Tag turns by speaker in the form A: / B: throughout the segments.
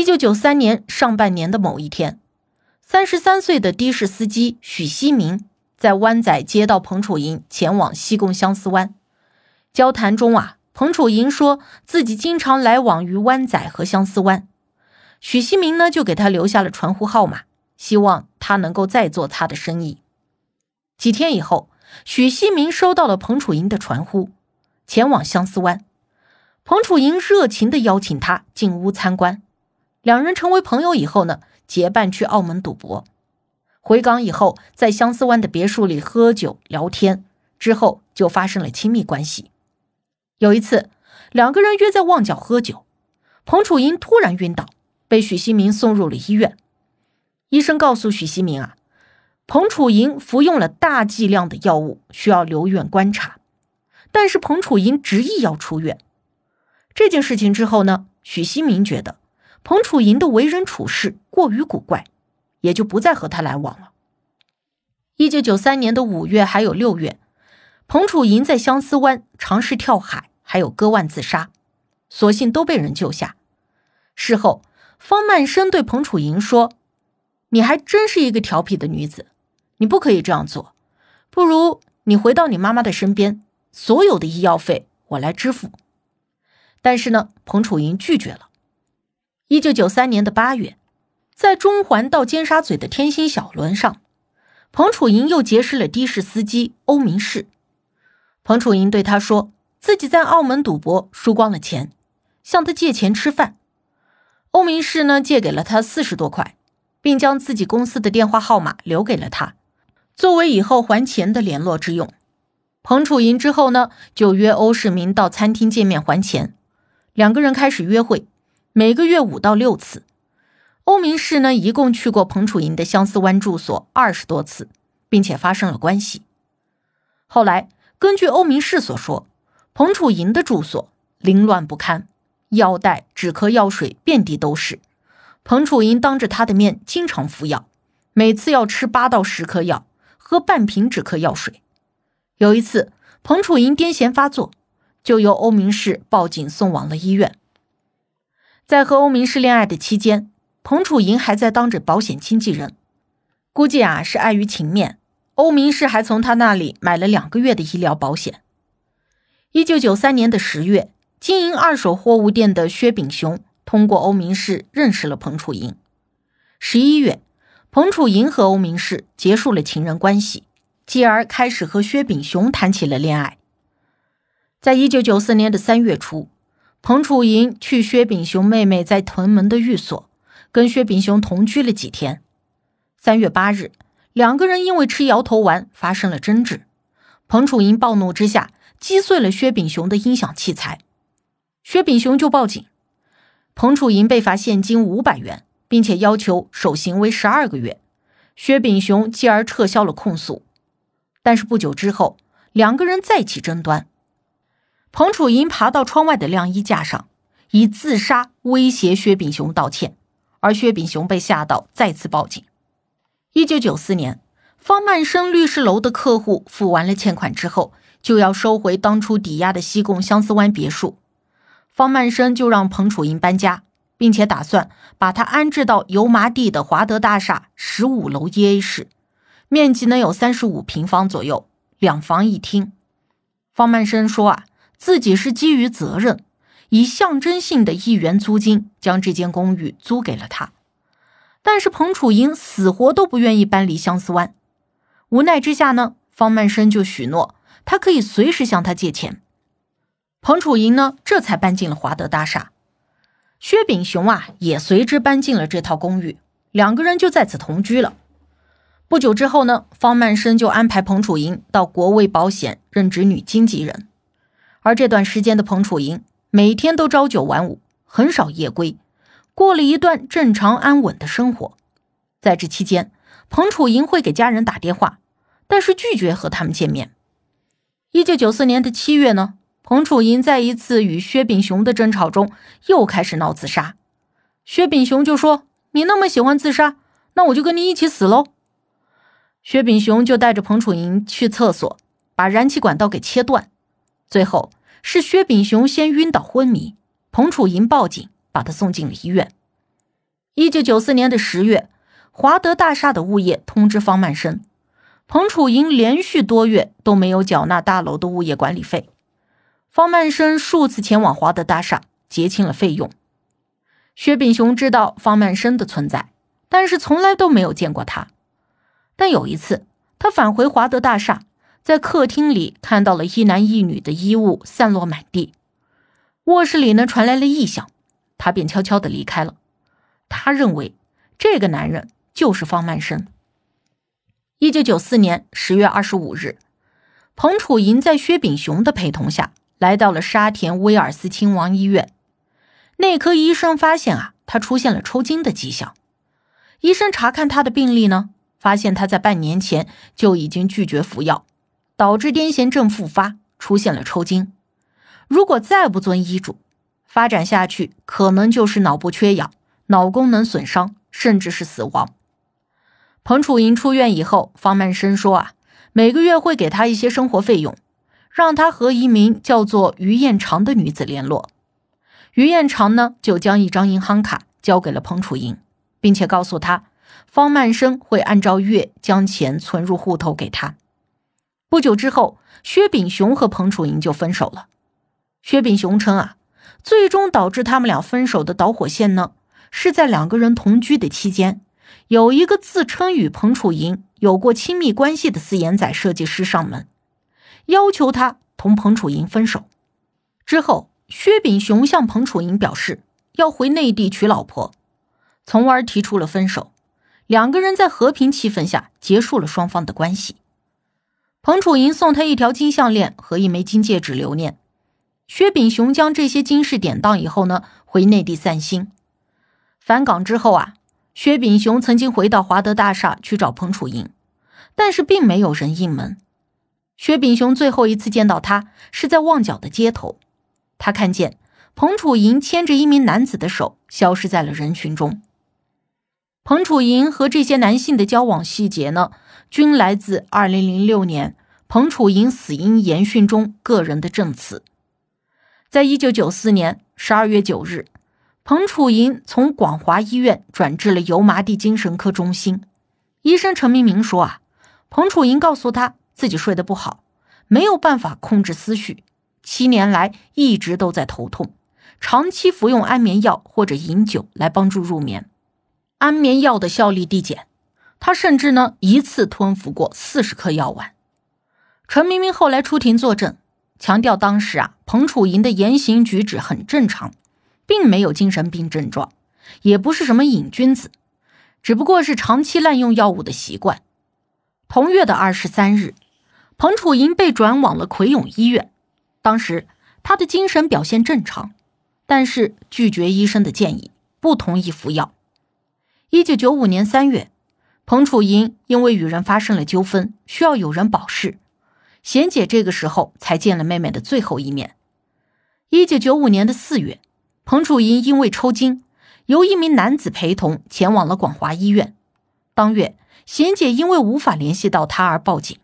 A: 一九九三年上半年的某一天，三十三岁的的士司机许希明在湾仔接到彭楚莹前往西贡相思湾。交谈中啊，彭楚莹说自己经常来往于湾仔和相思湾，许希明呢就给他留下了传呼号码，希望他能够再做他的生意。几天以后，许希明收到了彭楚莹的传呼，前往相思湾。彭楚莹热情地邀请他进屋参观。两人成为朋友以后呢，结伴去澳门赌博。回港以后，在相思湾的别墅里喝酒聊天，之后就发生了亲密关系。有一次，两个人约在旺角喝酒，彭楚莹突然晕倒，被许希明送入了医院。医生告诉许希明啊，彭楚莹服用了大剂量的药物，需要留院观察。但是彭楚莹执意要出院。这件事情之后呢，许希明觉得。彭楚莹的为人处事过于古怪，也就不再和他来往了。一九九三年的五月还有六月，彭楚莹在相思湾尝试跳海，还有割腕自杀，所幸都被人救下。事后，方曼生对彭楚莹说：“你还真是一个调皮的女子，你不可以这样做，不如你回到你妈妈的身边，所有的医药费我来支付。”但是呢，彭楚莹拒绝了。一九九三年的八月，在中环到尖沙咀的天星小轮上，彭楚莹又结识了的士司机欧明世。彭楚莹对他说，自己在澳门赌博输光了钱，向他借钱吃饭。欧明世呢，借给了他四十多块，并将自己公司的电话号码留给了他，作为以后还钱的联络之用。彭楚莹之后呢，就约欧世明到餐厅见面还钱，两个人开始约会。每个月五到六次，欧明士呢一共去过彭楚莹的相思湾住所二十多次，并且发生了关系。后来，根据欧明士所说，彭楚莹的住所凌乱不堪，药袋、止咳药水遍地都是。彭楚银当着他的面经常服药，每次要吃八到十颗药，喝半瓶止咳药水。有一次，彭楚莹癫痫发作，就由欧明士报警送往了医院。在和欧明士恋爱的期间，彭楚莹还在当着保险经纪人。估计啊是碍于情面，欧明士还从他那里买了两个月的医疗保险。一九九三年的十月，经营二手货物店的薛炳雄通过欧明士认识了彭楚莹。十一月，彭楚莹和欧明士结束了情人关系，继而开始和薛炳雄谈起了恋爱。在一九九四年的三月初。彭楚莹去薛炳雄妹妹在屯门的寓所，跟薛炳雄同居了几天。三月八日，两个人因为吃摇头丸发生了争执，彭楚莹暴怒之下击碎了薛炳雄的音响器材，薛炳雄就报警，彭楚莹被罚现金五百元，并且要求守行为十二个月。薛炳雄继而撤销了控诉，但是不久之后，两个人再起争端。彭楚银爬到窗外的晾衣架上，以自杀威胁薛炳雄道歉，而薛炳雄被吓到，再次报警。一九九四年，方曼生律师楼的客户付完了欠款之后，就要收回当初抵押的西贡相思湾别墅，方曼生就让彭楚银搬家，并且打算把他安置到油麻地的华德大厦十五楼一 A 室，面积呢有三十五平方左右，两房一厅。方曼生说啊。自己是基于责任，以象征性的一元租金将这间公寓租给了他，但是彭楚莹死活都不愿意搬离相思湾。无奈之下呢，方曼生就许诺他可以随时向他借钱。彭楚莹呢，这才搬进了华德大厦。薛炳雄啊，也随之搬进了这套公寓，两个人就在此同居了。不久之后呢，方曼生就安排彭楚莹到国卫保险任职女经纪人。而这段时间的彭楚莹每天都朝九晚五，很少夜归，过了一段正常安稳的生活。在这期间，彭楚莹会给家人打电话，但是拒绝和他们见面。一九九四年的七月呢，彭楚莹在一次与薛炳雄的争吵中又开始闹自杀。薛炳雄就说：“你那么喜欢自杀，那我就跟你一起死喽。”薛炳雄就带着彭楚莹去厕所，把燃气管道给切断。最后是薛炳雄先晕倒昏迷，彭楚莹报警，把他送进了医院。一九九四年的十月。华德大厦的物业通知方曼生，彭楚莹连续多月都没有缴纳大楼的物业管理费。方曼生数次前往华德大厦结清了费用。薛炳雄知道方曼生的存在，但是从来都没有见过他。但有一次，他返回华德大厦，在客厅里看到了一男一女的衣物散落满地，卧室里呢传来了异响，他便悄悄地离开了。他认为这个男人。就是方曼生。一九九四年十月二十五日，彭楚银在薛炳雄的陪同下来到了沙田威尔斯亲王医院。内科医生发现啊，他出现了抽筋的迹象。医生查看他的病历呢，发现他在半年前就已经拒绝服药，导致癫痫症复发，出现了抽筋。如果再不遵医嘱，发展下去可能就是脑部缺氧、脑功能损伤，甚至是死亡。彭楚莹出院以后，方曼生说：“啊，每个月会给他一些生活费用，让他和一名叫做于艳长的女子联络。于艳长呢，就将一张银行卡交给了彭楚莹，并且告诉他，方曼生会按照月将钱存入户头给他。不久之后，薛炳雄和彭楚莹就分手了。薛炳雄称啊，最终导致他们俩分手的导火线呢，是在两个人同居的期间。”有一个自称与彭楚莹有过亲密关系的四眼仔设计师上门，要求他同彭楚莹分手。之后，薛炳雄向彭楚莹表示要回内地娶老婆，从而提出了分手。两个人在和平气氛下结束了双方的关系。彭楚莹送他一条金项链和一枚金戒指留念。薛炳雄将这些金饰典当以后呢，回内地散心。返港之后啊。薛炳雄曾经回到华德大厦去找彭楚莹，但是并没有人应门。薛炳雄最后一次见到他是在旺角的街头，他看见彭楚莹牵着一名男子的手消失在了人群中。彭楚莹和这些男性的交往细节呢，均来自2006年彭楚莹死因研讯中个人的证词。在一九九四年十二月九日。彭楚莹从广华医院转至了油麻地精神科中心。医生陈明明说：“啊，彭楚莹告诉他自己睡得不好，没有办法控制思绪，七年来一直都在头痛，长期服用安眠药或者饮酒来帮助入眠。安眠药的效力递减，他甚至呢一次吞服过四十颗药丸。”陈明明后来出庭作证，强调当时啊，彭楚莹的言行举止很正常。并没有精神病症状，也不是什么瘾君子，只不过是长期滥用药物的习惯。同月的二十三日，彭楚莹被转往了葵涌医院。当时他的精神表现正常，但是拒绝医生的建议，不同意服药。一九九五年三月，彭楚莹因为与人发生了纠纷，需要有人保释，贤姐这个时候才见了妹妹的最后一面。一九九五年的四月。彭楚莹因为抽筋，由一名男子陪同前往了广华医院。当月，贤姐因为无法联系到他而报警。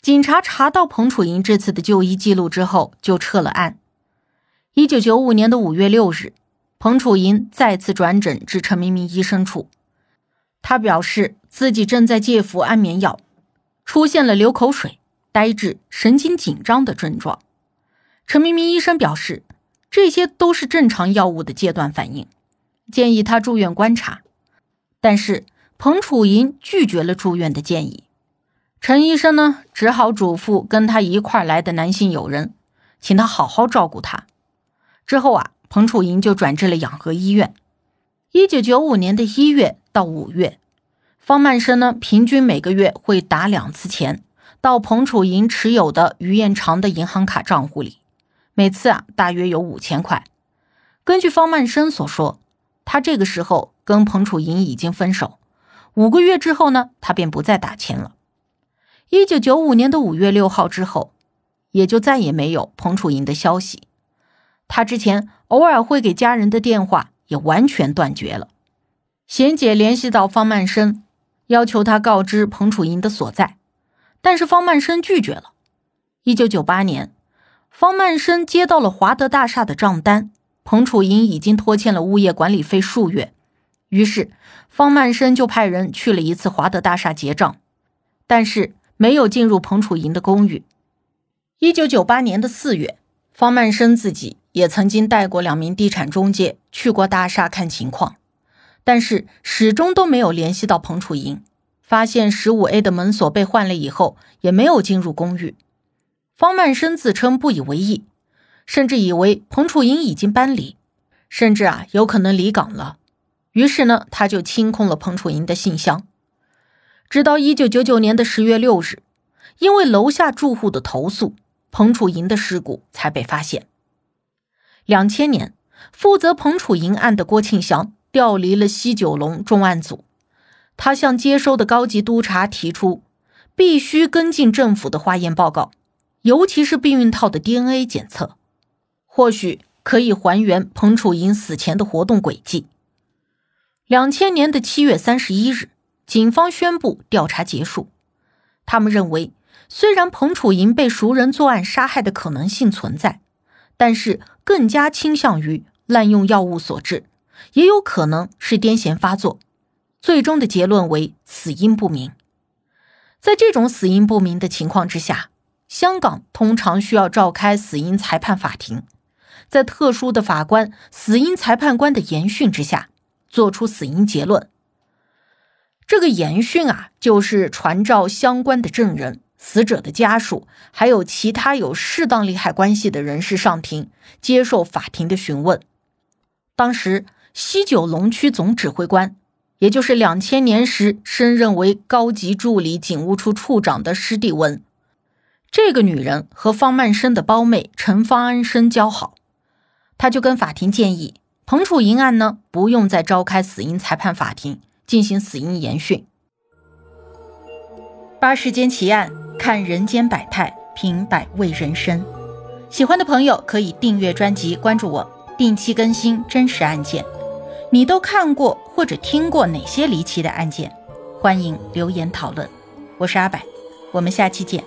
A: 警察查到彭楚莹这次的就医记录之后，就撤了案。一九九五年的五月六日，彭楚莹再次转诊至陈明明医生处，他表示自己正在戒服安眠药，出现了流口水、呆滞、神经紧张的症状。陈明明医生表示。这些都是正常药物的戒断反应，建议他住院观察。但是彭楚莹拒绝了住院的建议。陈医生呢，只好嘱咐跟他一块来的男性友人，请他好好照顾他。之后啊，彭楚莹就转至了养和医院。一九九五年的一月到五月，方曼生呢，平均每个月会打两次钱到彭楚莹持有的于彦长的银行卡账户里。每次啊，大约有五千块。根据方曼生所说，他这个时候跟彭楚莹已经分手，五个月之后呢，他便不再打钱了。一九九五年的五月六号之后，也就再也没有彭楚莹的消息。他之前偶尔会给家人的电话也完全断绝了。贤姐联系到方曼生，要求他告知彭楚莹的所在，但是方曼生拒绝了。一九九八年，方曼生接到了华德大厦的账单，彭楚莹已经拖欠了物业管理费数月，于是方曼生就派人去了一次华德大厦结账，但是没有进入彭楚莹的公寓。一九九八年的四月，方曼生自己。也曾经带过两名地产中介去过大厦看情况，但是始终都没有联系到彭楚莹。发现十五 A 的门锁被换了以后，也没有进入公寓。方曼生自称不以为意，甚至以为彭楚莹已经搬离，甚至啊有可能离岗了。于是呢，他就清空了彭楚莹的信箱。直到一九九九年的十月六日，因为楼下住户的投诉，彭楚莹的尸骨才被发现。两千年，负责彭楚莹案的郭庆祥调离了西九龙重案组。他向接收的高级督察提出，必须跟进政府的化验报告，尤其是避孕套的 DNA 检测，或许可以还原彭楚莹死前的活动轨迹。两千年的七月三十一日，警方宣布调查结束。他们认为，虽然彭楚莹被熟人作案杀害的可能性存在。但是更加倾向于滥用药物所致，也有可能是癫痫发作。最终的结论为死因不明。在这种死因不明的情况之下，香港通常需要召开死因裁判法庭，在特殊的法官、死因裁判官的研讯之下，做出死因结论。这个研讯啊，就是传召相关的证人。死者的家属还有其他有适当利害关系的人士上庭接受法庭的询问。当时西九龙区总指挥官，也就是两千年时升任为高级助理警务处处长的施蒂文，这个女人和方曼生的胞妹陈方安生交好，他就跟法庭建议，彭楚莹案呢不用再召开死因裁判法庭进行死因研讯。八世间奇案。看人间百态，品百味人生。喜欢的朋友可以订阅专辑，关注我，定期更新真实案件。你都看过或者听过哪些离奇的案件？欢迎留言讨论。我是阿柏，我们下期见。